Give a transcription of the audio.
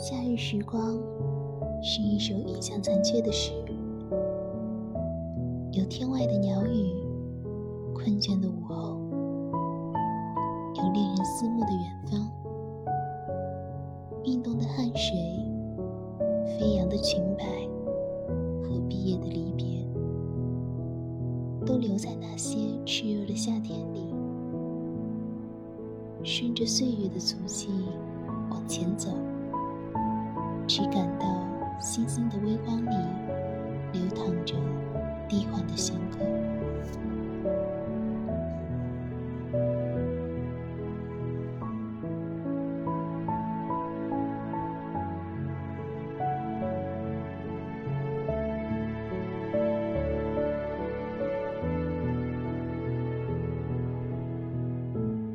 夏日时光是一首印象残缺的诗，有天外的鸟语，困倦的午后，有令人思慕的远方，运动的汗水，飞扬的裙摆和毕业的离别，都留在那些炽热的夏天里，顺着岁月的足迹往前走。只感到星星的微光里流淌着低缓的旋律。